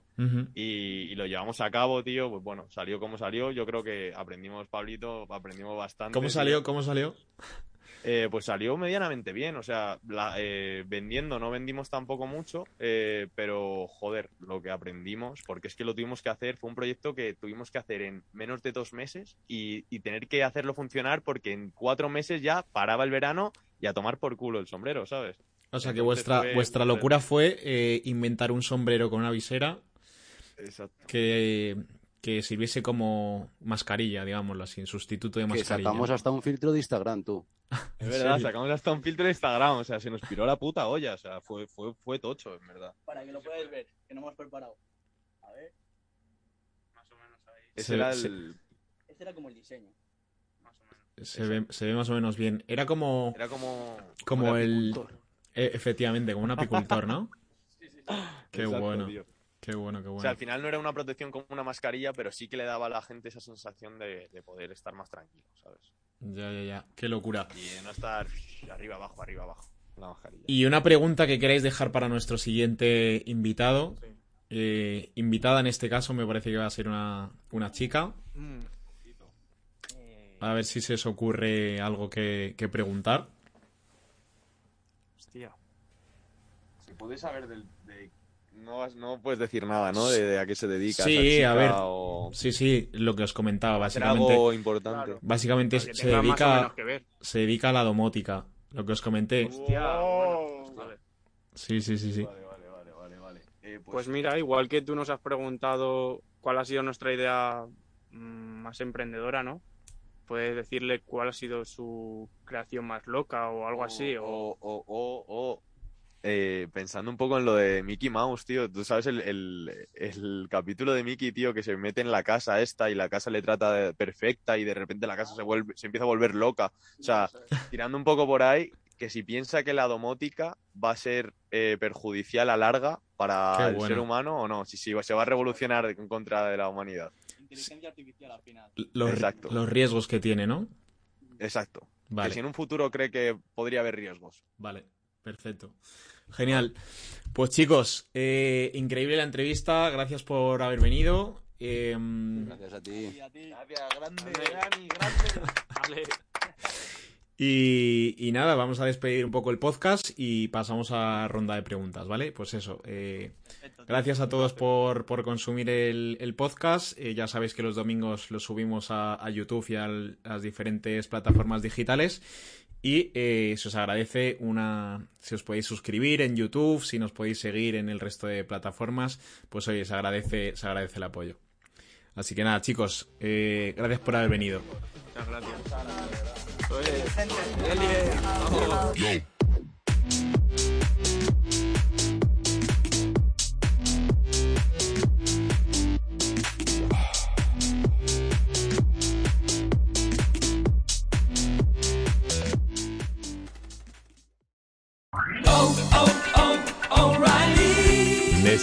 Y, y lo llevamos a cabo, tío. Pues bueno, salió como salió. Yo creo que aprendimos, Pablito, aprendimos bastante. ¿Cómo tío. salió? ¿Cómo salió? Eh, pues salió medianamente bien. O sea, la- eh, vendiendo no vendimos tampoco mucho, eh, pero joder, lo que aprendimos, porque es que lo tuvimos que hacer, fue un proyecto que tuvimos que hacer en menos de dos meses y, y tener que hacerlo funcionar porque en cuatro meses ya paraba el verano y a tomar por culo el sombrero, ¿sabes? O sea que vuestra, fue- vuestra locura fue eh, inventar un sombrero con una visera Exacto. que, que sirviese como mascarilla, digámoslo así, en sustituto de Que mascarilla. sacamos hasta un filtro de Instagram, tú. Es verdad, sacamos hasta un filtro de Instagram, o sea, se nos piró la puta olla, o sea, fue, fue, fue tocho, en verdad. Para que lo podáis ver, que no hemos preparado. A ver, Más o menos ahí. Ese Se- era se- el... este era como el diseño. Más o menos. Se ve, se ve más o menos bien. Era como, Era como... como el... apicultor. Eh, efectivamente, como un apicultor, ¿no? Qué Exacto, bueno. tío. Qué bueno, qué O sea, bueno. al final no era una protección como una mascarilla, pero sí que le daba a la gente esa sensación de, de poder estar más tranquilo, ¿sabes? Ya, ya, ya. Qué locura. Y de no estar arriba, abajo, arriba, abajo, la mascarilla. Y una pregunta que queréis dejar para nuestro siguiente invitado. Eh, invitada en este caso me parece que va a ser una, una chica. A ver si se os ocurre algo que, que preguntar. Hostia. Puedes saber del... de- No, no puedes decir nada, ¿no? De, de a qué se dedica. Sí, chica a ver. O... Sí, sí, lo que os comentaba, básicamente. algo importante. Claro. Básicamente se o dedica, se dedica a la domótica. Lo que os comenté. Hostia, bueno, pues vale. Sí, sí, sí, sí. Vale, vale, vale, vale, vale. Eh, Pues mira, igual que tú nos has preguntado cuál ha sido nuestra idea mm, más emprendedora, ¿no? Puedes decirle cuál ha sido su creación más loca o algo así. O, o, o, o, eh, pensando un poco en lo de Mickey Mouse, tío. Tú sabes el, el, el capítulo de Mickey, tío, que se mete en la casa esta y la casa le trata de- perfecta y de repente la casa se vuelve, se empieza a volver loca. O sea, tirando un poco por ahí, que si piensa que la domótica va a ser eh, perjudicial a larga para Qué el bueno. ser humano o no, si, si se va a revolucionar en contra de la humanidad. Inteligencia artificial al final. Los, Exacto. los riesgos que tiene, ¿no? Exacto. Que si en un futuro cree que podría haber riesgos. vale, perfecto. Genial. Pues chicos, eh, increíble la entrevista. Gracias por haber venido. Eh, Gracias a ti. grande, Dani, Vale. y, y nada, vamos a despedir un poco el podcast y pasamos a ronda de preguntas, ¿vale? Pues eso. eh, Gracias a todos por, por consumir el, el podcast. Eh, ya sabéis que los domingos lo subimos a, a YouTube y a las diferentes plataformas digitales. Y eh, se os agradece una. Si os podéis suscribir en YouTube, si nos podéis seguir en el resto de plataformas, pues oye, se agradece, se agradece el apoyo. Así que nada, chicos, eh, gracias por haber venido. Muchas gracias. Oye,